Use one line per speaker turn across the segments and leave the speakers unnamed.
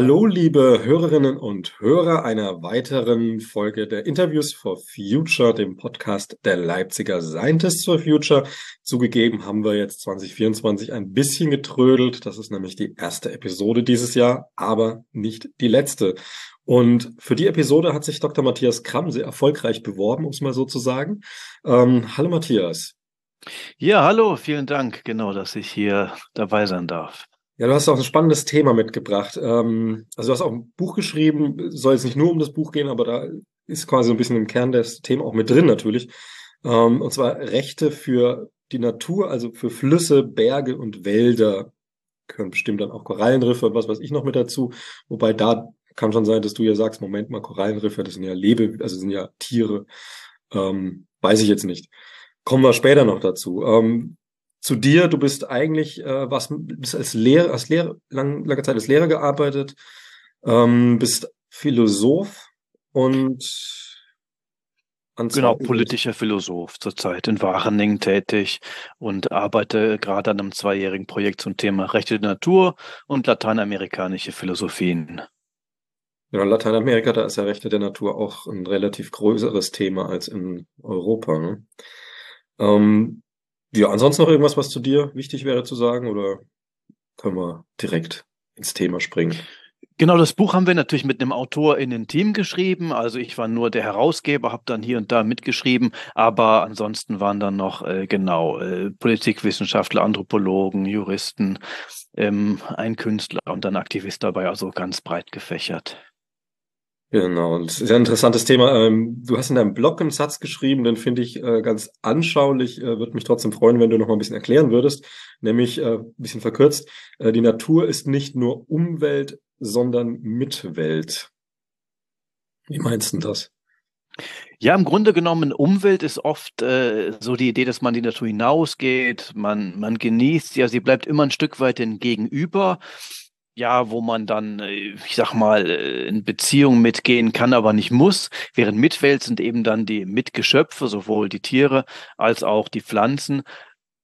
Hallo, liebe Hörerinnen und Hörer einer weiteren Folge der Interviews for Future, dem Podcast der Leipziger Scientists for Future. Zugegeben haben wir jetzt 2024 ein bisschen getrödelt. Das ist nämlich die erste Episode dieses Jahr, aber nicht die letzte. Und für die Episode hat sich Dr. Matthias Kramm sehr erfolgreich beworben, um es mal so zu sagen. Ähm, hallo Matthias.
Ja, hallo, vielen Dank, genau, dass ich hier dabei sein darf.
Ja, du hast auch ein spannendes Thema mitgebracht. Ähm, also du hast auch ein Buch geschrieben, soll jetzt nicht nur um das Buch gehen, aber da ist quasi so ein bisschen im Kern des Thema auch mit drin natürlich. Ähm, und zwar Rechte für die Natur, also für Flüsse, Berge und Wälder. Können bestimmt dann auch Korallenriffe und was weiß ich noch mit dazu. Wobei da kann schon sein, dass du ja sagst, Moment mal, Korallenriffe, das sind ja Lebe, also sind ja Tiere. Ähm, weiß ich jetzt nicht. Kommen wir später noch dazu. Ähm, zu dir. Du bist eigentlich, äh, was, bist als Lehrer, als Lehrer, lang, lange Zeit als Lehrer gearbeitet, ähm, bist Philosoph und
Genau, politischer Philosoph zurzeit in Wageningen tätig und arbeite gerade an einem zweijährigen Projekt zum Thema Rechte der Natur und lateinamerikanische Philosophien.
Ja, Lateinamerika, da ist ja Rechte der Natur auch ein relativ größeres Thema als in Europa. Ne? Ähm, ja, ansonsten noch irgendwas, was zu dir wichtig wäre zu sagen oder können wir direkt ins Thema springen?
Genau, das Buch haben wir natürlich mit einem Autor in ein Team geschrieben. Also ich war nur der Herausgeber, habe dann hier und da mitgeschrieben, aber ansonsten waren dann noch äh, genau äh, Politikwissenschaftler, Anthropologen, Juristen, ähm, ein Künstler und ein Aktivist dabei, also ganz breit gefächert.
Genau, und ein interessantes Thema. Ähm, du hast in deinem Blog einen Satz geschrieben, den finde ich äh, ganz anschaulich. Äh, Würde mich trotzdem freuen, wenn du noch mal ein bisschen erklären würdest. Nämlich, äh, ein bisschen verkürzt, die Natur ist nicht nur Umwelt, sondern Mitwelt. Wie meinst du das?
Ja, im Grunde genommen, Umwelt ist oft äh, so die Idee, dass man die Natur hinausgeht, man, man genießt ja, sie bleibt immer ein Stück weit den Gegenüber ja, wo man dann, äh, ich sag mal, äh, in Beziehung mitgehen kann, aber nicht muss. Während Mitwelt sind eben dann die Mitgeschöpfe, sowohl die Tiere als auch die Pflanzen,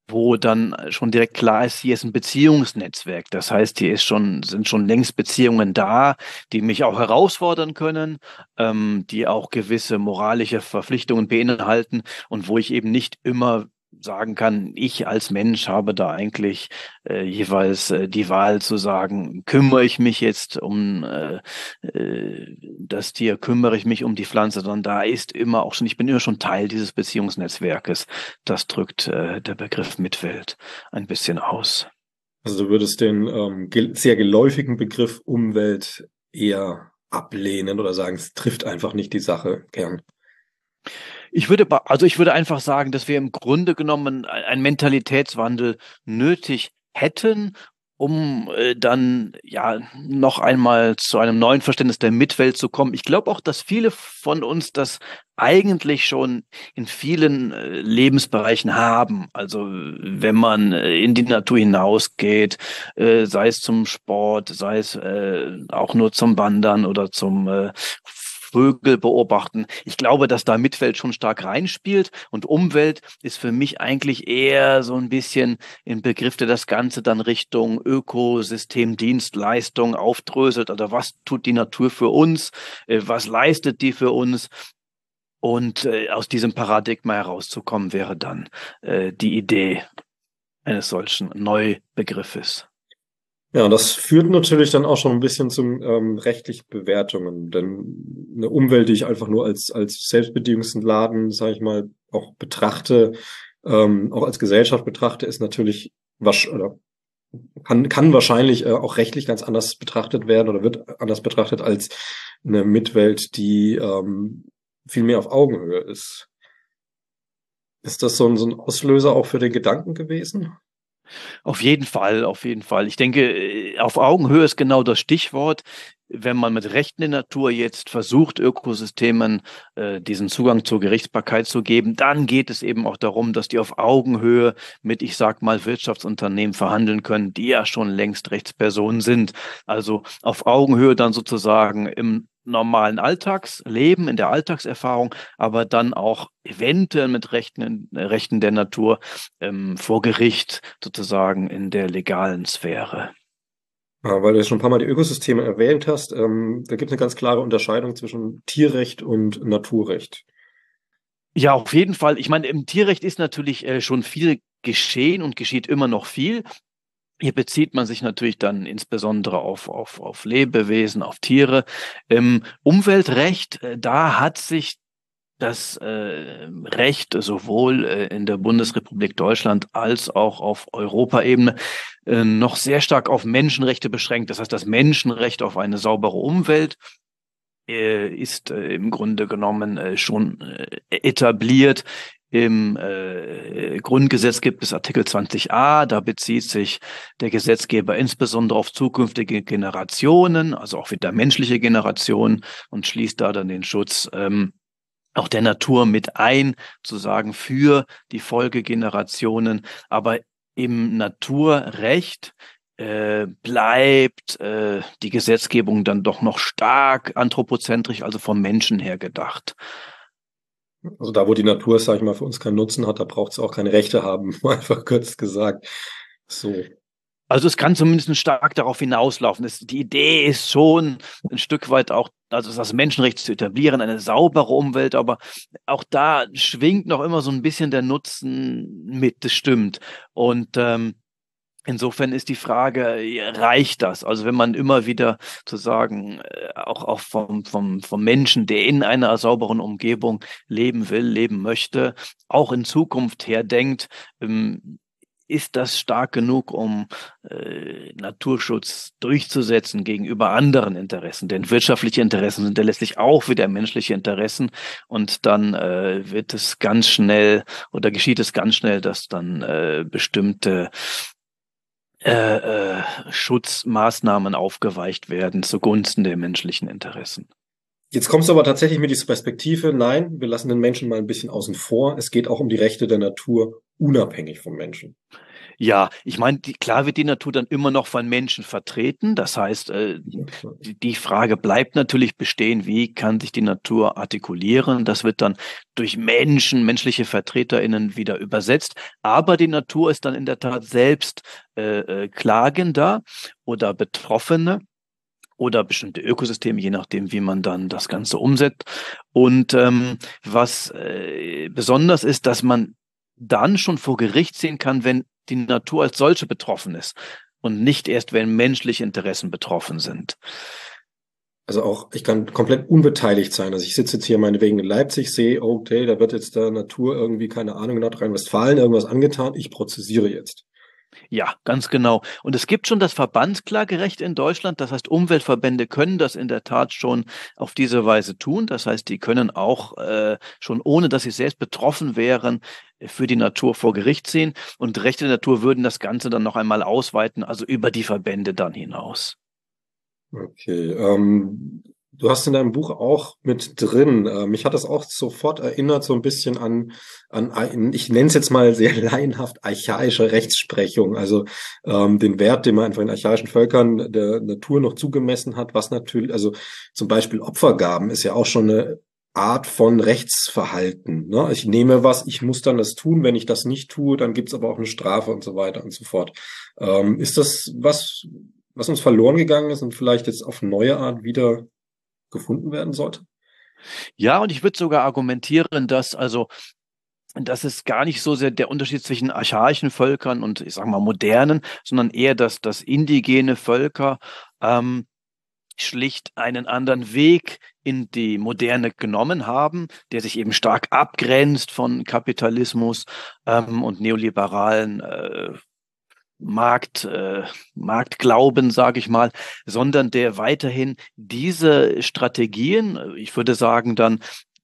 wo dann schon direkt klar ist, hier ist ein Beziehungsnetzwerk. Das heißt, hier ist schon, sind schon längst Beziehungen da, die mich auch herausfordern können, ähm, die auch gewisse moralische Verpflichtungen beinhalten und wo ich eben nicht immer sagen kann, ich als Mensch habe da eigentlich äh, jeweils äh, die Wahl zu sagen, kümmere ich mich jetzt um äh, äh, das Tier, kümmere ich mich um die Pflanze, sondern da ist immer auch schon, ich bin immer schon Teil dieses Beziehungsnetzwerkes. Das drückt äh, der Begriff Mitwelt ein bisschen aus.
Also du würdest den ähm, ge sehr geläufigen Begriff Umwelt eher ablehnen oder sagen, es trifft einfach nicht die Sache gern.
Ich würde, also ich würde einfach sagen, dass wir im Grunde genommen einen Mentalitätswandel nötig hätten, um äh, dann ja noch einmal zu einem neuen Verständnis der Mitwelt zu kommen. Ich glaube auch, dass viele von uns das eigentlich schon in vielen äh, Lebensbereichen haben. Also wenn man äh, in die Natur hinausgeht, äh, sei es zum Sport, sei es äh, auch nur zum Wandern oder zum äh, Vögel beobachten. Ich glaube, dass da Mitwelt schon stark reinspielt und Umwelt ist für mich eigentlich eher so ein bisschen im Begriff, der das Ganze dann Richtung Ökosystem, Dienstleistung aufdröselt. Oder was tut die Natur für uns? Äh, was leistet die für uns? Und äh, aus diesem Paradigma herauszukommen wäre dann äh, die Idee eines solchen Neubegriffes.
Ja, das führt natürlich dann auch schon ein bisschen zum ähm, rechtlichen Bewertungen, denn eine Umwelt, die ich einfach nur als als Selbstbedienungsladen, sage ich mal, auch betrachte, ähm, auch als Gesellschaft betrachte, ist natürlich was oder kann kann wahrscheinlich äh, auch rechtlich ganz anders betrachtet werden oder wird anders betrachtet als eine Mitwelt, die ähm, viel mehr auf Augenhöhe ist. Ist das so ein, so ein Auslöser auch für den Gedanken gewesen?
Auf jeden Fall, auf jeden Fall. Ich denke, äh, auf Augenhöhe ist genau das Stichwort. Wenn man mit Rechten in Natur jetzt versucht, Ökosystemen äh, diesen Zugang zur Gerichtsbarkeit zu geben, dann geht es eben auch darum, dass die auf Augenhöhe mit, ich sag mal, Wirtschaftsunternehmen verhandeln können, die ja schon längst Rechtspersonen sind. Also auf Augenhöhe dann sozusagen im normalen Alltagsleben, in der Alltagserfahrung, aber dann auch eventuell mit Rechten, Rechten der Natur ähm, vor Gericht sozusagen in der legalen Sphäre.
Weil du schon ein paar Mal die Ökosysteme erwähnt hast, ähm, da gibt es eine ganz klare Unterscheidung zwischen Tierrecht und Naturrecht.
Ja, auf jeden Fall. Ich meine, im Tierrecht ist natürlich äh, schon viel geschehen und geschieht immer noch viel. Hier bezieht man sich natürlich dann insbesondere auf, auf, auf Lebewesen, auf Tiere. Im Umweltrecht, äh, da hat sich das äh, Recht sowohl äh, in der Bundesrepublik Deutschland als auch auf Europaebene äh, noch sehr stark auf Menschenrechte beschränkt. Das heißt, das Menschenrecht auf eine saubere Umwelt äh, ist äh, im Grunde genommen schon etabliert. Im äh, Grundgesetz gibt es Artikel 20a, da bezieht sich der Gesetzgeber insbesondere auf zukünftige Generationen, also auch wieder menschliche Generationen und schließt da dann den Schutz ähm, auch der Natur mit ein, zu sagen, für die Folgegenerationen. Aber im Naturrecht äh, bleibt äh, die Gesetzgebung dann doch noch stark anthropozentrisch, also vom Menschen her gedacht.
Also da, wo die Natur, sag ich mal, für uns keinen Nutzen hat, da braucht es auch keine Rechte haben, einfach kurz gesagt. So.
Also es kann zumindest stark darauf hinauslaufen. Es, die Idee ist schon ein Stück weit auch, also das Menschenrecht zu etablieren, eine saubere Umwelt, aber auch da schwingt noch immer so ein bisschen der Nutzen mit, das stimmt. Und ähm, Insofern ist die Frage, reicht das? Also wenn man immer wieder zu sagen, äh, auch, auch vom, vom, vom Menschen, der in einer sauberen Umgebung leben will, leben möchte, auch in Zukunft her denkt, ähm, ist das stark genug, um äh, Naturschutz durchzusetzen gegenüber anderen Interessen? Denn wirtschaftliche Interessen sind ja letztlich auch wieder menschliche Interessen und dann äh, wird es ganz schnell oder geschieht es ganz schnell, dass dann äh, bestimmte äh, äh, Schutzmaßnahmen aufgeweicht werden zugunsten der menschlichen Interessen.
Jetzt kommst du aber tatsächlich mit dieser Perspektive, nein, wir lassen den Menschen mal ein bisschen außen vor. Es geht auch um die Rechte der Natur unabhängig vom Menschen.
Ja, ich meine, die, klar wird die Natur dann immer noch von Menschen vertreten. Das heißt, äh, die, die Frage bleibt natürlich bestehen, wie kann sich die Natur artikulieren? Das wird dann durch Menschen, menschliche VertreterInnen wieder übersetzt. Aber die Natur ist dann in der Tat selbst äh, äh Klagender oder Betroffene oder bestimmte Ökosysteme, je nachdem, wie man dann das Ganze umsetzt. Und ähm, was äh, besonders ist, dass man dann schon vor Gericht sehen kann, wenn die Natur als solche betroffen ist und nicht erst, wenn menschliche Interessen betroffen sind.
Also auch, ich kann komplett unbeteiligt sein. Also ich sitze jetzt hier meinetwegen in Leipzig, sehe, okay, da wird jetzt der Natur irgendwie, keine Ahnung, in Nordrhein-Westfalen irgendwas angetan. Ich prozessiere jetzt.
Ja, ganz genau. Und es gibt schon das Verbandsklagerecht in Deutschland. Das heißt, Umweltverbände können das in der Tat schon auf diese Weise tun. Das heißt, die können auch äh, schon, ohne dass sie selbst betroffen wären, für die Natur vor Gericht ziehen. Und Rechte der Natur würden das Ganze dann noch einmal ausweiten, also über die Verbände dann hinaus.
Okay. Ähm, Du hast in deinem Buch auch mit drin, äh, mich hat das auch sofort erinnert, so ein bisschen an, an ich nenne es jetzt mal sehr laienhaft, archaische Rechtsprechung, also ähm, den Wert, den man einfach in archaischen Völkern der Natur noch zugemessen hat, was natürlich, also zum Beispiel Opfergaben ist ja auch schon eine Art von Rechtsverhalten. Ne? Ich nehme was, ich muss dann das tun, wenn ich das nicht tue, dann gibt's aber auch eine Strafe und so weiter und so fort. Ähm, ist das was, was uns verloren gegangen ist und vielleicht jetzt auf neue Art wieder gefunden werden sollte?
Ja, und ich würde sogar argumentieren, dass also das ist gar nicht so sehr der Unterschied zwischen archaischen Völkern und ich sage mal modernen, sondern eher, dass das indigene Völker ähm, schlicht einen anderen Weg in die Moderne genommen haben, der sich eben stark abgrenzt von Kapitalismus ähm, und neoliberalen äh, Markt, äh, Marktglauben, sage ich mal, sondern der weiterhin diese Strategien, ich würde sagen dann,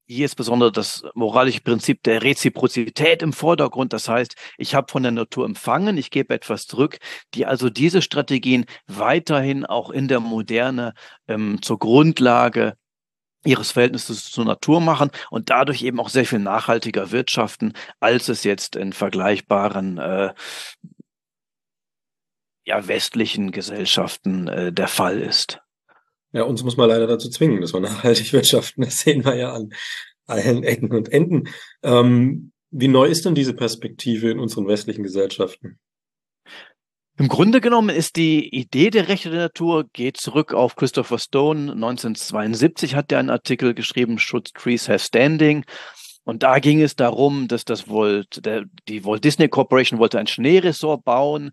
hier ist besonders das moralische Prinzip der Reziprozität im Vordergrund. Das heißt, ich habe von der Natur empfangen, ich gebe etwas zurück, die also diese Strategien weiterhin auch in der Moderne ähm, zur Grundlage ihres Verhältnisses zur Natur machen und dadurch eben auch sehr viel nachhaltiger wirtschaften, als es jetzt in vergleichbaren äh, ja, westlichen Gesellschaften äh, der Fall ist.
Ja, uns muss man leider dazu zwingen, dass wir nachhaltig wirtschaften. Das sehen wir ja an allen Ecken und Enden. Ähm, wie neu ist denn diese Perspektive in unseren westlichen Gesellschaften?
Im Grunde genommen ist die Idee der Rechte der Natur geht zurück auf Christopher Stone. 1972 hat er einen Artikel geschrieben, Should Trees Have Standing? Und da ging es darum, dass das Walt, der, die Walt Disney Corporation wollte ein Schneeresort bauen.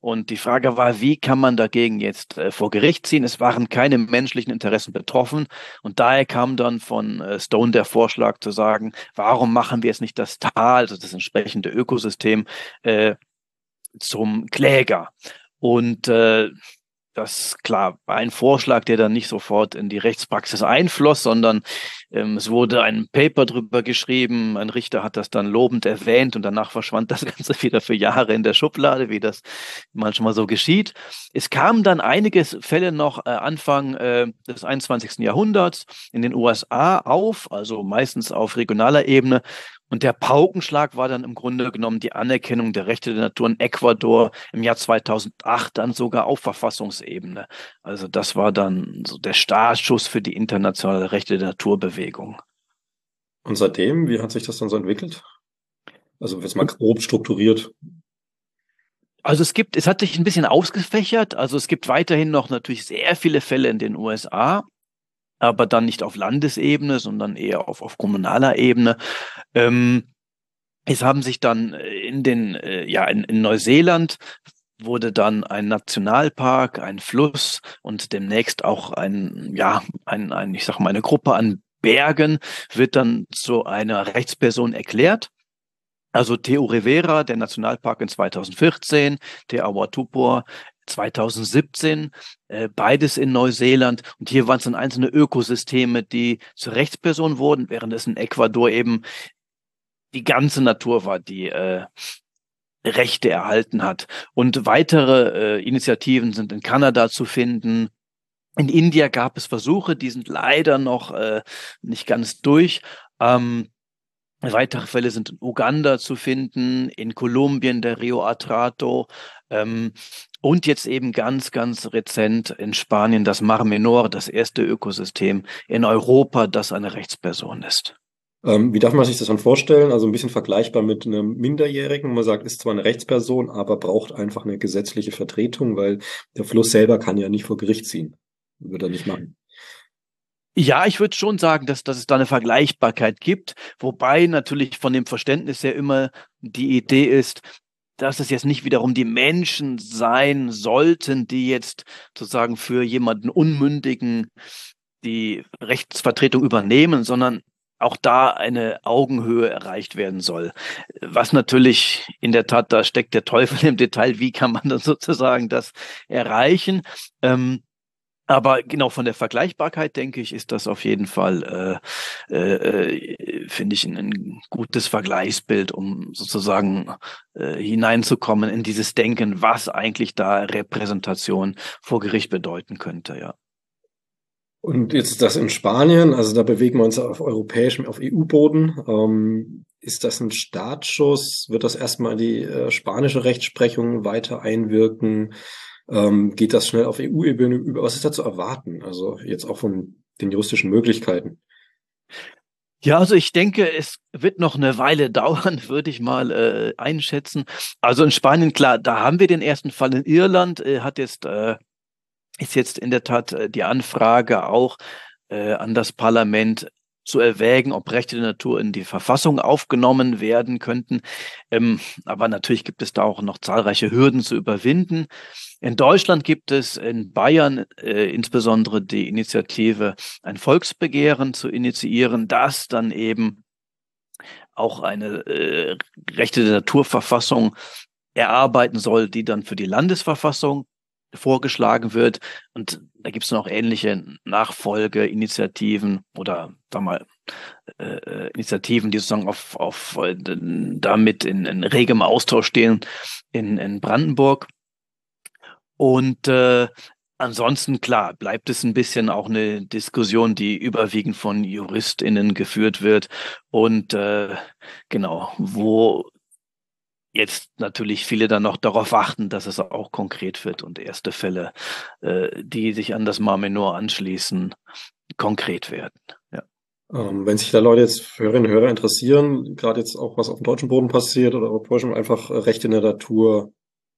Und die Frage war, wie kann man dagegen jetzt äh, vor Gericht ziehen? Es waren keine menschlichen Interessen betroffen. Und daher kam dann von äh, Stone der Vorschlag zu sagen, warum machen wir jetzt nicht das Tal, also das entsprechende Ökosystem, äh, zum Kläger? Und äh, das klar war ein Vorschlag, der dann nicht sofort in die Rechtspraxis einfloss, sondern ähm, es wurde ein Paper drüber geschrieben. Ein Richter hat das dann lobend erwähnt und danach verschwand das Ganze wieder für Jahre in der Schublade, wie das manchmal so geschieht. Es kamen dann einige Fälle noch äh, Anfang äh, des 21. Jahrhunderts in den USA auf, also meistens auf regionaler Ebene, und der Paukenschlag war dann im Grunde genommen die Anerkennung der Rechte der Natur in Ecuador im Jahr 2008 dann sogar auf Verfassungsebene. Also das war dann so der Startschuss für die internationale Rechte der Naturbewegung.
Und seitdem, wie hat sich das dann so entwickelt? Also jetzt mal grob strukturiert.
Also es gibt, es hat sich ein bisschen ausgefächert. Also es gibt weiterhin noch natürlich sehr viele Fälle in den USA aber dann nicht auf Landesebene, sondern eher auf, auf kommunaler Ebene. Ähm, es haben sich dann in den, äh, ja, in, in Neuseeland wurde dann ein Nationalpark, ein Fluss und demnächst auch ein, ja, ein, ein, ich sag mal, eine Gruppe an Bergen wird dann zu einer Rechtsperson erklärt. Also Theo Rivera, der Nationalpark in 2014, der Awatupor 2017, äh, beides in Neuseeland. Und hier waren es dann einzelne Ökosysteme, die zur Rechtsperson wurden, während es in Ecuador eben die ganze Natur war, die äh, Rechte erhalten hat. Und weitere äh, Initiativen sind in Kanada zu finden. In India gab es Versuche, die sind leider noch äh, nicht ganz durch. Ähm, Weitere Fälle sind in Uganda zu finden, in Kolumbien der Rio Atrato ähm, und jetzt eben ganz, ganz rezent in Spanien das Mar Menor, das erste Ökosystem in Europa, das eine Rechtsperson ist.
Ähm, wie darf man sich das dann vorstellen? Also ein bisschen vergleichbar mit einem Minderjährigen. Man sagt, ist zwar eine Rechtsperson, aber braucht einfach eine gesetzliche Vertretung, weil der Fluss selber kann ja nicht vor Gericht ziehen. Würde er nicht machen.
Ja, ich würde schon sagen, dass, dass es da eine Vergleichbarkeit gibt, wobei natürlich von dem Verständnis her immer die Idee ist, dass es jetzt nicht wiederum die Menschen sein sollten, die jetzt sozusagen für jemanden Unmündigen die Rechtsvertretung übernehmen, sondern auch da eine Augenhöhe erreicht werden soll. Was natürlich in der Tat, da steckt der Teufel im Detail, wie kann man dann sozusagen das erreichen? Ähm, aber genau von der Vergleichbarkeit, denke ich, ist das auf jeden Fall, äh, äh, finde ich, ein, ein, gutes Vergleichsbild, um sozusagen äh, hineinzukommen in dieses Denken, was eigentlich da Repräsentation vor Gericht bedeuten könnte, ja.
Und jetzt das in Spanien, also da bewegen wir uns auf europäischem, auf EU-Boden. Ähm, ist das ein Startschuss? Wird das erstmal die äh, spanische Rechtsprechung weiter einwirken? Ähm, geht das schnell auf EU-Ebene über. Was ist da zu erwarten? Also jetzt auch von den juristischen Möglichkeiten.
Ja, also ich denke, es wird noch eine Weile dauern, würde ich mal äh, einschätzen. Also in Spanien, klar, da haben wir den ersten Fall. In Irland äh, hat jetzt äh, ist jetzt in der Tat äh, die Anfrage auch äh, an das Parlament zu erwägen, ob Rechte der Natur in die Verfassung aufgenommen werden könnten. Ähm, aber natürlich gibt es da auch noch zahlreiche Hürden zu überwinden. In Deutschland gibt es in Bayern äh, insbesondere die Initiative, ein Volksbegehren zu initiieren, das dann eben auch eine äh, Rechte der Naturverfassung erarbeiten soll, die dann für die Landesverfassung vorgeschlagen wird. Und da gibt es noch ähnliche Nachfolgeinitiativen oder sag mal äh, äh, Initiativen, die sozusagen auf, auf äh, damit in, in regem Austausch stehen in, in Brandenburg. Und äh, ansonsten, klar, bleibt es ein bisschen auch eine Diskussion, die überwiegend von JuristInnen geführt wird. Und äh, genau, wo jetzt natürlich viele dann noch darauf warten, dass es auch konkret wird und erste Fälle, äh, die sich an das Marmenor anschließen, konkret werden. Ja.
Ähm, wenn sich da Leute jetzt Hörerinnen und Hörer interessieren, gerade jetzt auch was auf dem deutschen Boden passiert oder europäischem, einfach Rechte in der Natur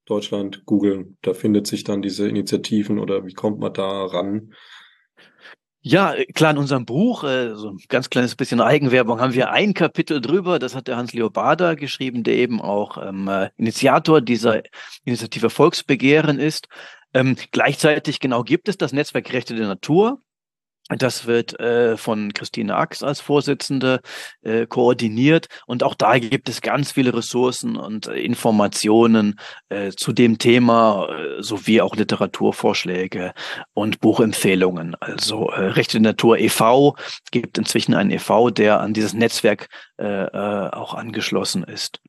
Deutschland googeln. Da findet sich dann diese Initiativen oder wie kommt man da ran?
Ja, klar, in unserem Buch, äh, so ein ganz kleines bisschen Eigenwerbung, haben wir ein Kapitel drüber, das hat der Hans Leobarda geschrieben, der eben auch ähm, äh, Initiator dieser Initiative Volksbegehren ist. Ähm, gleichzeitig genau gibt es das Netzwerk Rechte der Natur, das wird äh, von Christine Ax als Vorsitzende äh, koordiniert und auch da gibt es ganz viele Ressourcen und äh, Informationen äh, zu dem Thema äh, sowie auch Literaturvorschläge und Buchempfehlungen. Also äh, Rechte Natur e.V. gibt inzwischen einen e.V., der an dieses Netzwerk äh, äh, auch angeschlossen ist.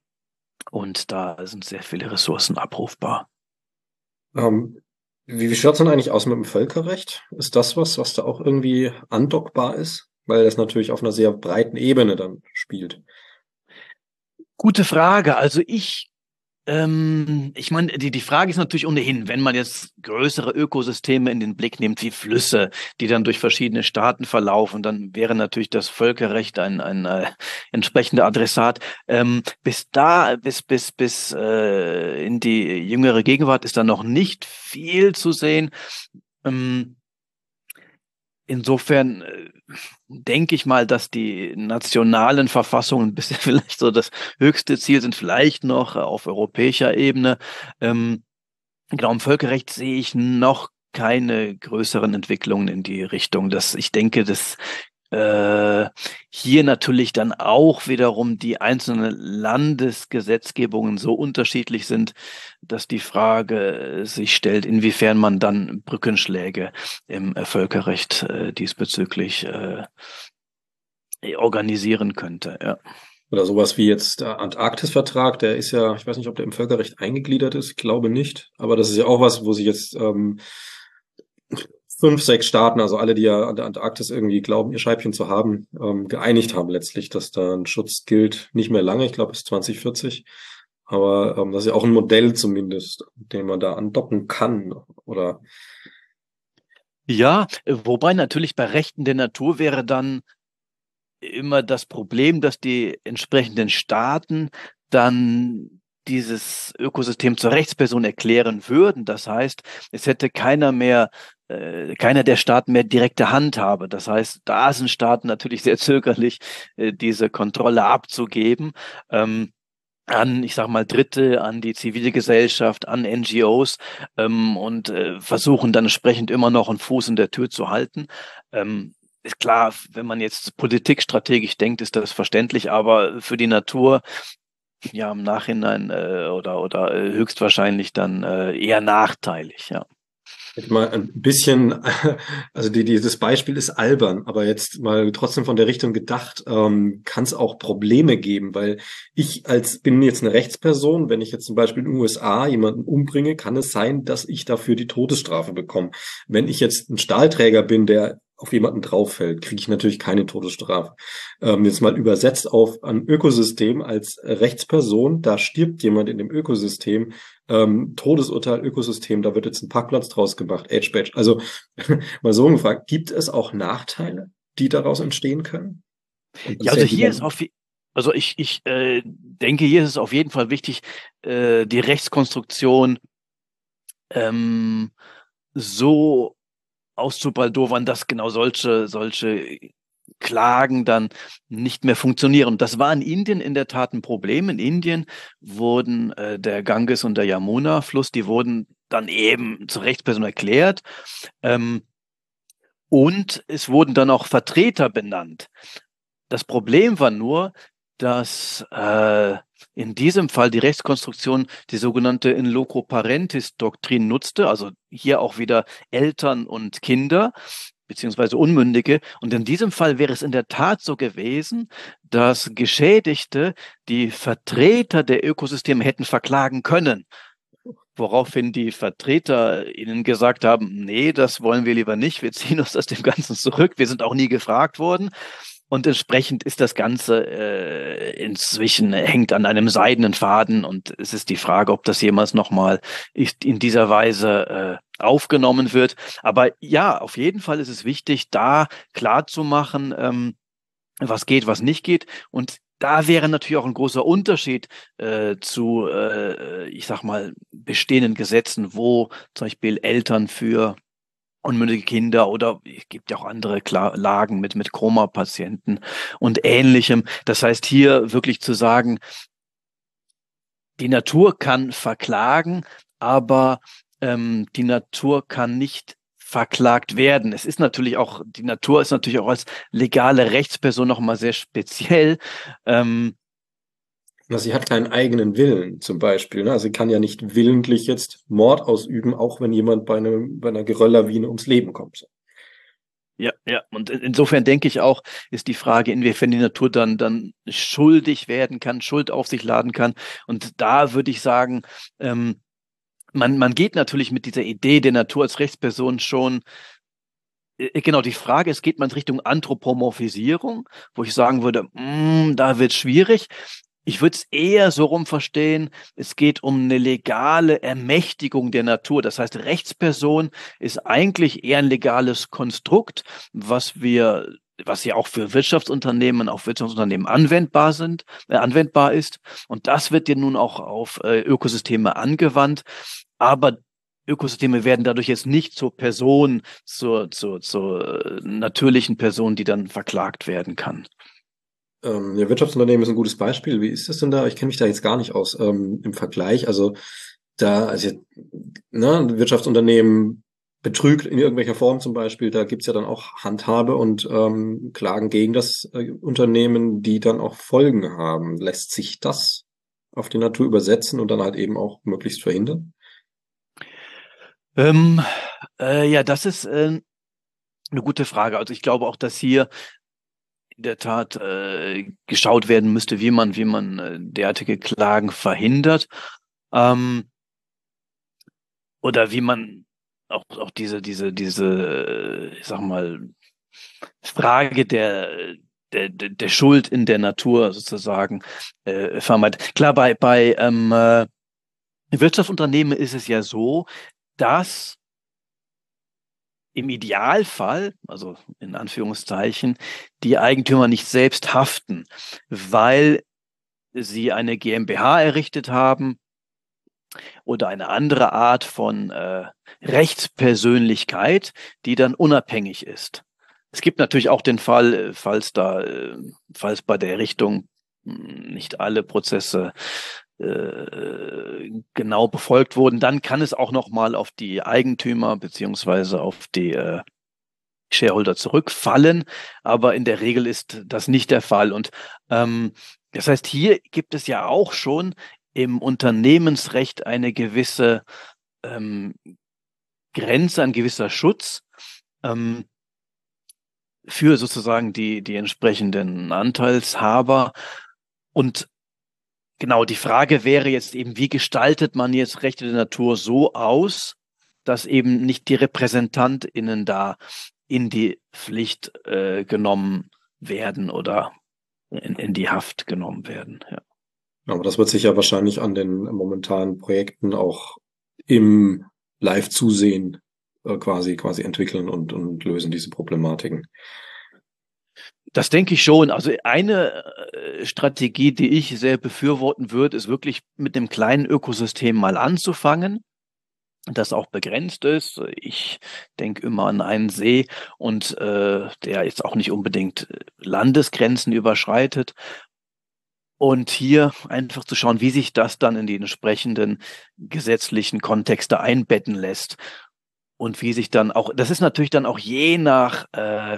Und da sind sehr viele Ressourcen abrufbar.
Um, ähm, wie, wie schaut's denn eigentlich aus mit dem Völkerrecht? Ist das was, was da auch irgendwie andockbar ist? Weil das natürlich auf einer sehr breiten Ebene dann spielt.
Gute Frage. Also ich ähm, ich meine, die, die Frage ist natürlich ohnehin, wenn man jetzt größere Ökosysteme in den Blick nimmt, wie Flüsse, die dann durch verschiedene Staaten verlaufen, dann wäre natürlich das Völkerrecht ein, ein äh, entsprechender Adressat. Ähm, bis da, bis, bis, bis äh, in die jüngere Gegenwart ist da noch nicht viel zu sehen. Ähm, insofern äh, denke ich mal, dass die nationalen Verfassungen bisher vielleicht so das höchste Ziel sind, vielleicht noch auf europäischer Ebene. Ähm, genau, im Völkerrecht sehe ich noch keine größeren Entwicklungen in die Richtung. Dass ich denke, dass äh, hier natürlich dann auch wiederum die einzelnen Landesgesetzgebungen so unterschiedlich sind, dass die Frage sich stellt, inwiefern man dann Brückenschläge im Völkerrecht äh, diesbezüglich äh, organisieren könnte. Ja.
Oder sowas wie jetzt der Antarktisvertrag, der ist ja, ich weiß nicht, ob der im Völkerrecht eingegliedert ist, glaube nicht, aber das ist ja auch was, wo sich jetzt ähm, fünf, sechs Staaten, also alle, die ja an der Antarktis irgendwie glauben, ihr Scheibchen zu haben, ähm, geeinigt haben letztlich, dass da ein Schutz gilt. Nicht mehr lange, ich glaube bis 2040. Aber ähm, das ist ja auch ein Modell zumindest, den man da andocken kann, oder?
Ja, wobei natürlich bei Rechten der Natur wäre dann immer das Problem, dass die entsprechenden Staaten dann dieses Ökosystem zur Rechtsperson erklären würden. Das heißt, es hätte keiner mehr äh, keiner der Staaten mehr direkte Handhabe. Das heißt, da sind Staaten natürlich sehr zögerlich, äh, diese Kontrolle abzugeben. Ähm, an, ich sag mal, Dritte, an die zivile Gesellschaft, an NGOs ähm, und äh, versuchen dann entsprechend immer noch einen Fuß in der Tür zu halten. Ähm, ist klar, wenn man jetzt politikstrategisch denkt, ist das verständlich, aber für die Natur ja im Nachhinein äh, oder oder äh, höchstwahrscheinlich dann äh, eher nachteilig, ja.
Jetzt mal ein bisschen, also die, dieses Beispiel ist albern, aber jetzt mal trotzdem von der Richtung gedacht, ähm, kann es auch Probleme geben, weil ich als bin jetzt eine Rechtsperson, wenn ich jetzt zum Beispiel in den USA jemanden umbringe, kann es sein, dass ich dafür die Todesstrafe bekomme. Wenn ich jetzt ein Stahlträger bin, der auf jemanden drauffällt, kriege ich natürlich keine Todesstrafe. Ähm, jetzt mal übersetzt auf ein Ökosystem als Rechtsperson, da stirbt jemand in dem Ökosystem, ähm, Todesurteil, Ökosystem, da wird jetzt ein Parkplatz draus gemacht, Edge Badge. Also mal so gefragt, gibt es auch Nachteile, die daraus entstehen können?
Ja, also hier ist auf also ich, ich äh, denke, hier ist es auf jeden Fall wichtig, äh, die Rechtskonstruktion ähm, so auszubaldowern, dass genau solche, solche Klagen dann nicht mehr funktionieren. Das war in Indien in der Tat ein Problem. In Indien wurden äh, der Ganges und der Yamuna-Fluss, die wurden dann eben zur Rechtsperson erklärt. Ähm, und es wurden dann auch Vertreter benannt. Das Problem war nur, dass äh, in diesem Fall die Rechtskonstruktion die sogenannte in loco parentis Doktrin nutzte, also hier auch wieder Eltern und Kinder beziehungsweise Unmündige. Und in diesem Fall wäre es in der Tat so gewesen, dass Geschädigte die Vertreter der Ökosysteme hätten verklagen können. Woraufhin die Vertreter ihnen gesagt haben, nee, das wollen wir lieber nicht, wir ziehen uns aus dem Ganzen zurück, wir sind auch nie gefragt worden. Und entsprechend ist das Ganze äh, inzwischen hängt an einem seidenen Faden und es ist die Frage, ob das jemals nochmal in dieser Weise äh, aufgenommen wird. Aber ja, auf jeden Fall ist es wichtig, da klar zu machen, ähm, was geht, was nicht geht. Und da wäre natürlich auch ein großer Unterschied äh, zu, äh, ich sag mal, bestehenden Gesetzen, wo zum Beispiel Eltern für unmündige Kinder oder es gibt ja auch andere Lagen mit, mit Koma-Patienten und ähnlichem. Das heißt, hier wirklich zu sagen, die Natur kann verklagen, aber ähm, die Natur kann nicht verklagt werden. Es ist natürlich auch, die Natur ist natürlich auch als legale Rechtsperson noch mal sehr speziell. Ähm,
sie hat keinen eigenen Willen zum Beispiel. Ne? Also sie kann ja nicht willentlich jetzt Mord ausüben, auch wenn jemand bei, einem, bei einer Gerölllawine ums Leben kommt.
Ja, ja. Und insofern denke ich auch, ist die Frage, inwiefern die Natur dann, dann schuldig werden kann, Schuld auf sich laden kann. Und da würde ich sagen, ähm, man, man geht natürlich mit dieser Idee der Natur als Rechtsperson schon äh, Genau, die Frage ist, geht man Richtung Anthropomorphisierung, wo ich sagen würde, mm, da wird schwierig. Ich würde es eher so rum verstehen, es geht um eine legale Ermächtigung der Natur. Das heißt, Rechtsperson ist eigentlich eher ein legales Konstrukt, was wir was ja auch für Wirtschaftsunternehmen, auch Wirtschaftsunternehmen anwendbar sind, äh, anwendbar ist. Und das wird ja nun auch auf äh, Ökosysteme angewandt. Aber Ökosysteme werden dadurch jetzt nicht zur Person, zur, zur, zur äh, natürlichen Person, die dann verklagt werden kann.
Ähm, ja, Wirtschaftsunternehmen ist ein gutes Beispiel. Wie ist das denn da? Ich kenne mich da jetzt gar nicht aus ähm, im Vergleich. Also da, also ne, Wirtschaftsunternehmen betrügt in irgendwelcher Form zum Beispiel, da gibt's ja dann auch Handhabe und ähm, Klagen gegen das äh, Unternehmen, die dann auch Folgen haben. Lässt sich das auf die Natur übersetzen und dann halt eben auch möglichst verhindern?
Ähm, äh, ja, das ist äh, eine gute Frage. Also ich glaube auch, dass hier in der Tat äh, geschaut werden müsste, wie man, wie man äh, derartige Klagen verhindert. Ähm, oder wie man auch, auch diese, diese, diese, ich sag mal, Frage der, der, der Schuld in der Natur sozusagen äh, vermeidet. Klar, bei, bei ähm, äh, Wirtschaftsunternehmen ist es ja so, dass im Idealfall, also in Anführungszeichen, die Eigentümer nicht selbst haften, weil sie eine GmbH errichtet haben oder eine andere Art von äh, Rechtspersönlichkeit, die dann unabhängig ist. Es gibt natürlich auch den Fall, äh, falls da, äh, falls bei der Errichtung hm, nicht alle Prozesse genau befolgt wurden, dann kann es auch noch mal auf die Eigentümer beziehungsweise auf die äh, Shareholder zurückfallen, aber in der Regel ist das nicht der Fall. Und ähm, das heißt, hier gibt es ja auch schon im Unternehmensrecht eine gewisse ähm, Grenze, ein gewisser Schutz ähm, für sozusagen die, die entsprechenden Anteilshaber. Und Genau, die Frage wäre jetzt eben, wie gestaltet man jetzt Rechte der Natur so aus, dass eben nicht die RepräsentantInnen da in die Pflicht äh, genommen werden oder in, in die Haft genommen werden. Ja.
Aber das wird sich ja wahrscheinlich an den momentanen Projekten auch im Live-Zusehen äh, quasi, quasi entwickeln und, und lösen diese Problematiken.
Das denke ich schon. Also eine äh, Strategie, die ich sehr befürworten würde, ist wirklich mit einem kleinen Ökosystem mal anzufangen, das auch begrenzt ist. Ich denke immer an einen See und äh, der jetzt auch nicht unbedingt äh, Landesgrenzen überschreitet. Und hier einfach zu schauen, wie sich das dann in die entsprechenden gesetzlichen Kontexte einbetten lässt. Und wie sich dann auch, das ist natürlich dann auch je nach äh,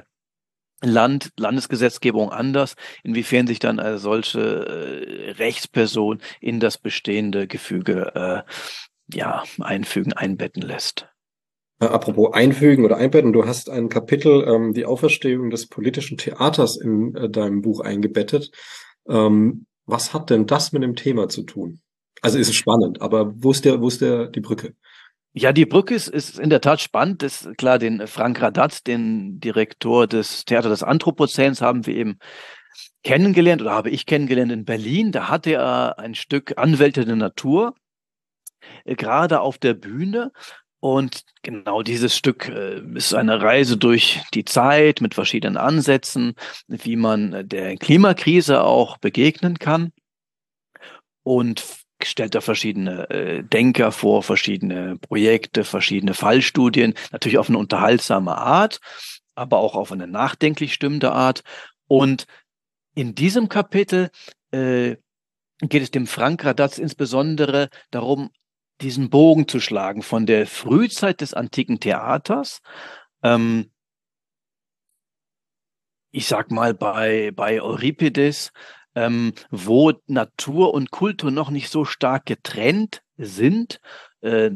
Land, Landesgesetzgebung anders, inwiefern sich dann eine solche äh, Rechtsperson in das bestehende Gefüge äh, ja, einfügen, einbetten lässt.
Äh, apropos einfügen oder einbetten, du hast ein Kapitel, ähm, die Auferstehung des politischen Theaters in äh, deinem Buch eingebettet. Ähm, was hat denn das mit dem Thema zu tun? Also ist es spannend, aber wo ist der, wo ist der, die Brücke?
Ja, die Brücke ist, ist in der Tat spannend. Das, klar, den Frank Radat, den Direktor des Theater des Anthropozäns, haben wir eben kennengelernt oder habe ich kennengelernt in Berlin. Da hatte er ein Stück Anwälte der Natur, äh, gerade auf der Bühne. Und genau dieses Stück äh, ist eine Reise durch die Zeit mit verschiedenen Ansätzen, wie man der Klimakrise auch begegnen kann. Und stellt da verschiedene äh, Denker vor, verschiedene Projekte, verschiedene Fallstudien, natürlich auf eine unterhaltsame Art, aber auch auf eine nachdenklich stimmende Art. Und in diesem Kapitel äh, geht es dem Frank Radatz insbesondere darum, diesen Bogen zu schlagen von der Frühzeit des antiken Theaters. Ähm, ich sag mal bei, bei Euripides, ähm, wo Natur und Kultur noch nicht so stark getrennt sind, äh,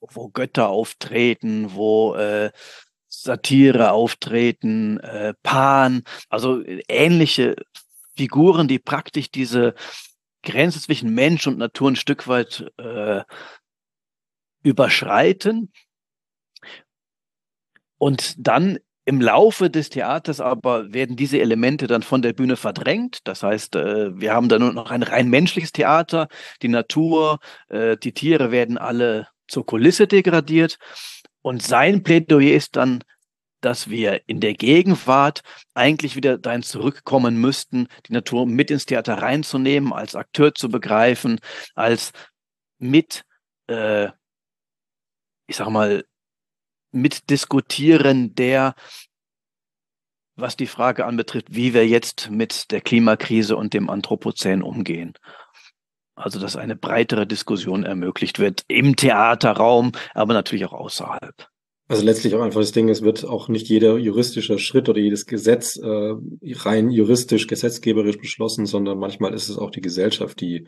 wo Götter auftreten, wo äh, Satire auftreten, äh, Pan, also ähnliche Figuren, die praktisch diese Grenze zwischen Mensch und Natur ein Stück weit äh, überschreiten. Und dann im Laufe des Theaters aber werden diese Elemente dann von der Bühne verdrängt. Das heißt, äh, wir haben da nur noch ein rein menschliches Theater. Die Natur, äh, die Tiere werden alle zur Kulisse degradiert. Und sein Plädoyer ist dann dass wir in der Gegenwart eigentlich wieder dahin zurückkommen müssten, die Natur mit ins Theater reinzunehmen, als Akteur zu begreifen, als mit, äh, ich sag mal, mitdiskutieren der, was die Frage anbetrifft, wie wir jetzt mit der Klimakrise und dem Anthropozän umgehen. Also, dass eine breitere Diskussion ermöglicht wird im Theaterraum, aber natürlich auch außerhalb.
Also letztlich auch einfach das Ding, es wird auch nicht jeder juristische Schritt oder jedes Gesetz äh, rein juristisch, gesetzgeberisch beschlossen, sondern manchmal ist es auch die Gesellschaft, die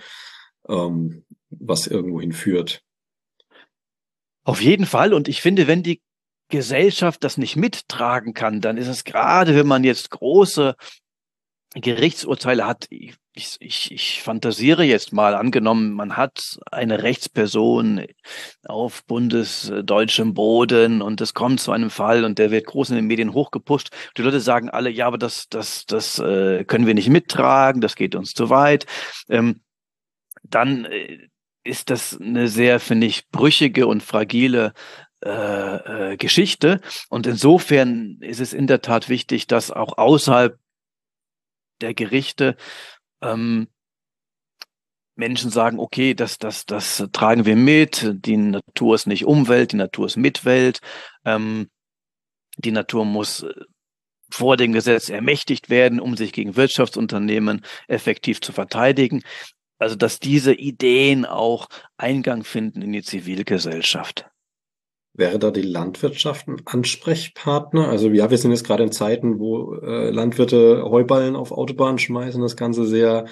ähm, was irgendwohin führt.
Auf jeden Fall. Und ich finde, wenn die Gesellschaft das nicht mittragen kann, dann ist es gerade, wenn man jetzt große Gerichtsurteile hat, ich, ich, ich fantasiere jetzt mal, angenommen, man hat eine Rechtsperson auf bundesdeutschem Boden und es kommt zu einem Fall und der wird groß in den Medien hochgepusht. Die Leute sagen alle, ja, aber das, das, das äh, können wir nicht mittragen, das geht uns zu weit. Ähm, dann äh, ist das eine sehr, finde ich, brüchige und fragile äh, äh, Geschichte. Und insofern ist es in der Tat wichtig, dass auch außerhalb der Gerichte ähm, Menschen sagen, okay, das, das, das tragen wir mit, die Natur ist nicht Umwelt, die Natur ist Mitwelt, ähm, die Natur muss äh, vor dem Gesetz ermächtigt werden, um sich gegen Wirtschaftsunternehmen effektiv zu verteidigen. Also dass diese Ideen auch Eingang finden in die Zivilgesellschaft.
Wäre da die Landwirtschaft ein Ansprechpartner? Also ja, wir sind jetzt gerade in Zeiten, wo äh, Landwirte Heuballen auf Autobahnen schmeißen, das Ganze sehr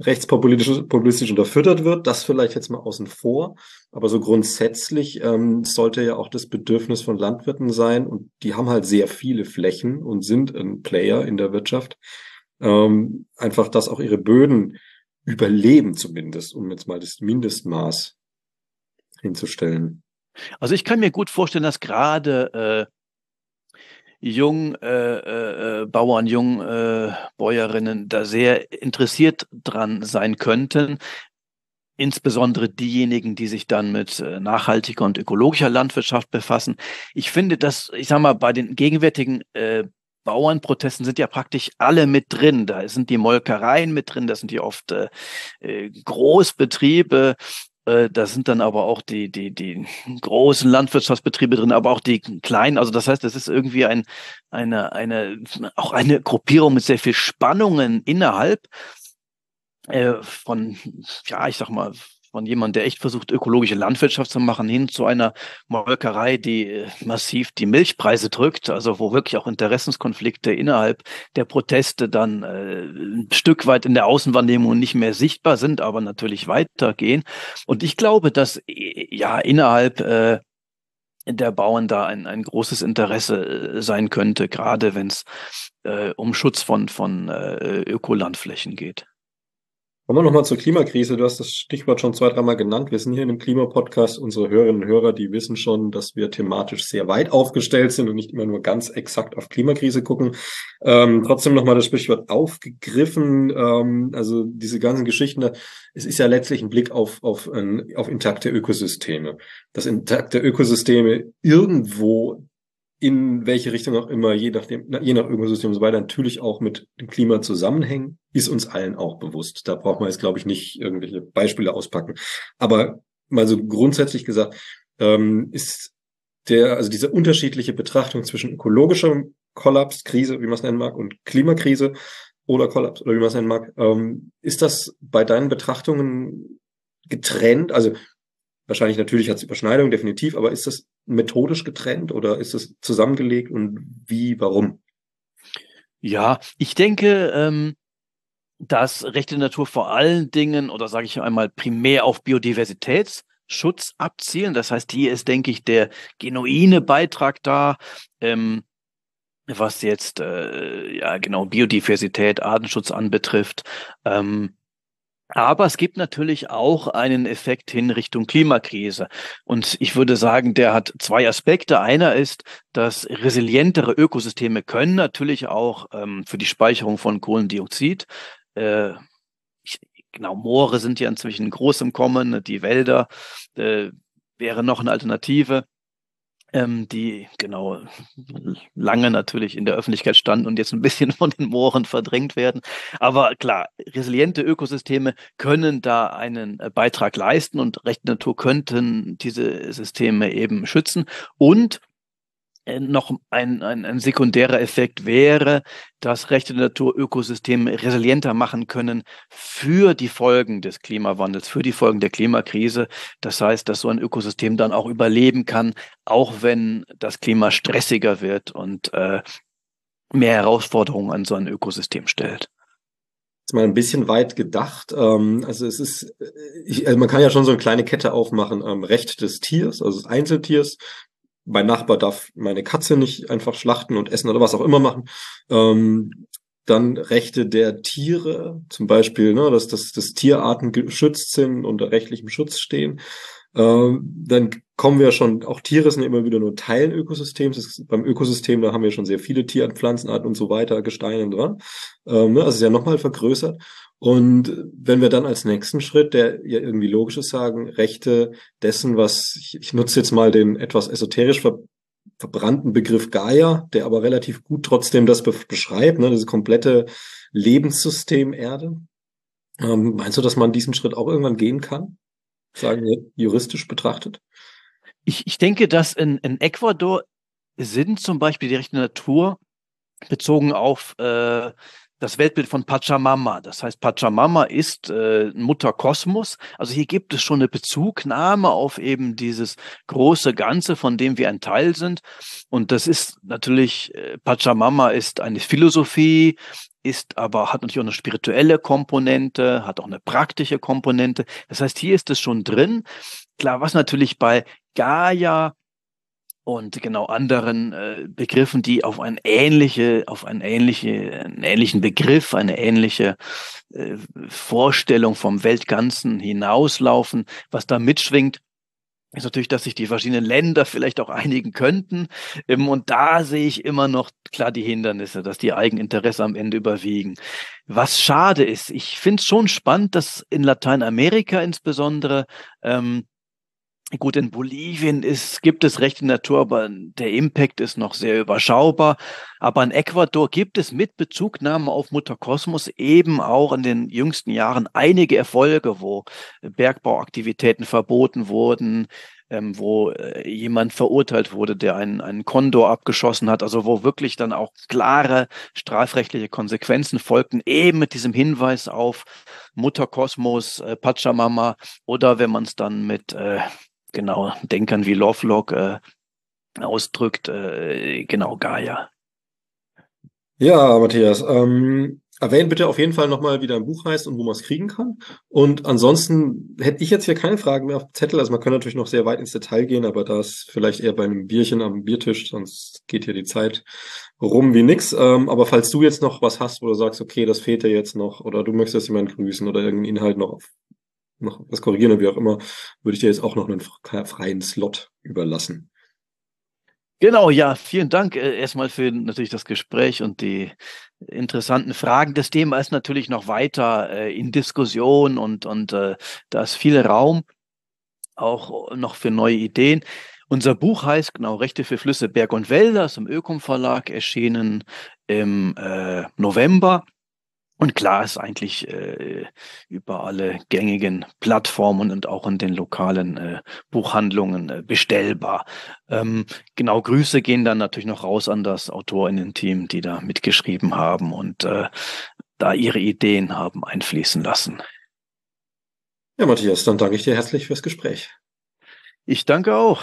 rechtspopulistisch populistisch unterfüttert wird. Das vielleicht jetzt mal außen vor. Aber so grundsätzlich ähm, sollte ja auch das Bedürfnis von Landwirten sein. Und die haben halt sehr viele Flächen und sind ein Player in der Wirtschaft. Ähm, einfach, dass auch ihre Böden überleben zumindest, um jetzt mal das Mindestmaß hinzustellen.
Also ich kann mir gut vorstellen, dass gerade äh, jung äh, äh, Bauern, jung äh, Bäuerinnen da sehr interessiert dran sein könnten. Insbesondere diejenigen, die sich dann mit äh, nachhaltiger und ökologischer Landwirtschaft befassen. Ich finde, dass, ich sag mal, bei den gegenwärtigen äh, Bauernprotesten sind ja praktisch alle mit drin. Da sind die Molkereien mit drin, da sind die oft äh, äh Großbetriebe, äh, da sind dann aber auch die, die, die großen Landwirtschaftsbetriebe drin, aber auch die kleinen. Also das heißt, es ist irgendwie ein, eine, eine, auch eine Gruppierung mit sehr viel Spannungen innerhalb äh, von, ja, ich sag mal, von jemandem, der echt versucht, ökologische Landwirtschaft zu machen, hin zu einer Molkerei, die äh, massiv die Milchpreise drückt, also wo wirklich auch Interessenskonflikte innerhalb der Proteste dann äh, ein Stück weit in der Außenwahrnehmung nicht mehr sichtbar sind, aber natürlich weitergehen. Und ich glaube, dass äh, ja innerhalb äh, der Bauern da ein, ein großes Interesse äh, sein könnte, gerade wenn es äh, um Schutz von, von äh, Ökolandflächen geht.
Kommen wir nochmal zur Klimakrise. Du hast das Stichwort schon zwei, dreimal genannt. Wir sind hier in einem Klimapodcast. Unsere Hörerinnen und Hörer, die wissen schon, dass wir thematisch sehr weit aufgestellt sind und nicht immer nur ganz exakt auf Klimakrise gucken. Ähm, trotzdem nochmal das Stichwort aufgegriffen. Ähm, also diese ganzen Geschichten, es ist ja letztlich ein Blick auf, auf, auf intakte Ökosysteme. Dass intakte Ökosysteme irgendwo in welche Richtung auch immer, je nachdem, je nach Ökosystem und so weiter, natürlich auch mit dem Klima zusammenhängen, ist uns allen auch bewusst. Da braucht man jetzt, glaube ich, nicht irgendwelche Beispiele auspacken. Aber mal so grundsätzlich gesagt, ähm, ist der, also diese unterschiedliche Betrachtung zwischen ökologischer Kollaps, Krise, wie man es nennen mag, und Klimakrise oder Kollaps, oder wie man es nennen mag, ähm, ist das bei deinen Betrachtungen getrennt? Also Wahrscheinlich natürlich hat es Überschneidung, definitiv, aber ist das methodisch getrennt oder ist es zusammengelegt und wie, warum?
Ja, ich denke, ähm, dass rechte Natur vor allen Dingen oder sage ich einmal primär auf Biodiversitätsschutz abzielen. Das heißt, hier ist, denke ich, der genuine Beitrag da, ähm, was jetzt äh, ja genau Biodiversität, Artenschutz anbetrifft. Ähm, aber es gibt natürlich auch einen Effekt hin Richtung Klimakrise. Und ich würde sagen, der hat zwei Aspekte. Einer ist, dass resilientere Ökosysteme können natürlich auch ähm, für die Speicherung von Kohlendioxid, äh, genau, Moore sind ja inzwischen groß im Kommen, die Wälder äh, wäre noch eine Alternative ähm, die genau lange natürlich in der Öffentlichkeit standen und jetzt ein bisschen von den Mooren verdrängt werden. Aber klar, resiliente Ökosysteme können da einen äh, Beitrag leisten und rechte Natur könnten diese Systeme eben schützen. Und noch ein, ein, ein sekundärer Effekt wäre, dass rechte Naturökosysteme resilienter machen können für die Folgen des Klimawandels, für die Folgen der Klimakrise. Das heißt, dass so ein Ökosystem dann auch überleben kann, auch wenn das Klima stressiger wird und äh, mehr Herausforderungen an so ein Ökosystem stellt
mal ein bisschen weit gedacht. Ähm, also es ist, äh, also man kann ja schon so eine kleine Kette aufmachen. Ähm, Recht des Tiers, also des Einzeltiers, mein Nachbar darf meine Katze nicht einfach schlachten und essen oder was auch immer machen. Ähm, dann Rechte der Tiere, zum Beispiel, ne, dass, dass, dass Tierarten geschützt sind, unter rechtlichem Schutz stehen. Ähm, dann kommen wir schon, auch Tiere sind immer wieder nur Teil Ökosystems. Ist, beim Ökosystem, da haben wir schon sehr viele Tier- Pflanzenarten und so weiter, Gesteine dran. Ähm, ne, also ist ja nochmal vergrößert. Und wenn wir dann als nächsten Schritt, der ja irgendwie logisch ist, sagen, Rechte dessen, was, ich, ich nutze jetzt mal den etwas esoterisch ver, verbrannten Begriff Gaia, der aber relativ gut trotzdem das be beschreibt, ne, das komplette Lebenssystem Erde. Ähm, meinst du, dass man diesen Schritt auch irgendwann gehen kann? Sagen wir juristisch betrachtet?
Ich, ich denke, dass in, in Ecuador sind zum Beispiel die Rechte Natur bezogen auf äh, das Weltbild von Pachamama. Das heißt, Pachamama ist äh, Mutter Kosmos. Also hier gibt es schon eine Bezugnahme auf eben dieses große Ganze, von dem wir ein Teil sind. Und das ist natürlich, äh, Pachamama ist eine Philosophie, ist aber, hat natürlich auch eine spirituelle Komponente, hat auch eine praktische Komponente. Das heißt, hier ist es schon drin. Klar, was natürlich bei Gaia und genau anderen äh, Begriffen, die auf ein ähnliche, auf einen ähnliche, einen ähnlichen Begriff, eine ähnliche äh, Vorstellung vom Weltganzen hinauslaufen, was da mitschwingt, ist natürlich, dass sich die verschiedenen Länder vielleicht auch einigen könnten. Ähm, und da sehe ich immer noch klar die Hindernisse, dass die Eigeninteresse am Ende überwiegen. Was schade ist, ich finde es schon spannend, dass in Lateinamerika insbesondere ähm, Gut, in Bolivien ist, gibt es rechte Natur, aber der Impact ist noch sehr überschaubar. Aber in Ecuador gibt es mit Bezugnahme auf Mutter Kosmos eben auch in den jüngsten Jahren einige Erfolge, wo Bergbauaktivitäten verboten wurden, ähm, wo äh, jemand verurteilt wurde, der einen, einen Kondor abgeschossen hat, also wo wirklich dann auch klare strafrechtliche Konsequenzen folgten, eben mit diesem Hinweis auf Mutter Kosmos, äh, Pachamama oder wenn man es dann mit äh, genau Denkern wie Lovelock äh, ausdrückt, äh, genau Gaia.
Ja, Matthias, ähm, erwähnt bitte auf jeden Fall nochmal, wie dein Buch heißt und wo man es kriegen kann. Und ansonsten hätte ich jetzt hier keine Fragen mehr auf dem Zettel. Also man kann natürlich noch sehr weit ins Detail gehen, aber da ist vielleicht eher bei einem Bierchen am Biertisch, sonst geht hier die Zeit rum wie nix. Ähm, aber falls du jetzt noch was hast, wo du sagst, okay, das fehlt dir jetzt noch, oder du möchtest jemanden grüßen oder irgendeinen Inhalt noch, auf, noch was korrigieren oder wie auch immer, würde ich dir jetzt auch noch einen freien Slot überlassen.
Genau, ja, vielen Dank äh, erstmal für natürlich das Gespräch und die interessanten Fragen. Das Thema ist natürlich noch weiter äh, in Diskussion und, und äh, da ist viel Raum auch noch für neue Ideen. Unser Buch heißt genau Rechte für Flüsse, Berg und Wälder, ist im Ökom Verlag erschienen im äh, November. Und klar ist eigentlich äh, über alle gängigen Plattformen und auch in den lokalen äh, Buchhandlungen äh, bestellbar. Ähm, genau, Grüße gehen dann natürlich noch raus an das Autorinnen-Team, die da mitgeschrieben haben und äh, da ihre Ideen haben einfließen lassen.
Ja, Matthias, dann danke ich dir herzlich fürs Gespräch.
Ich danke auch.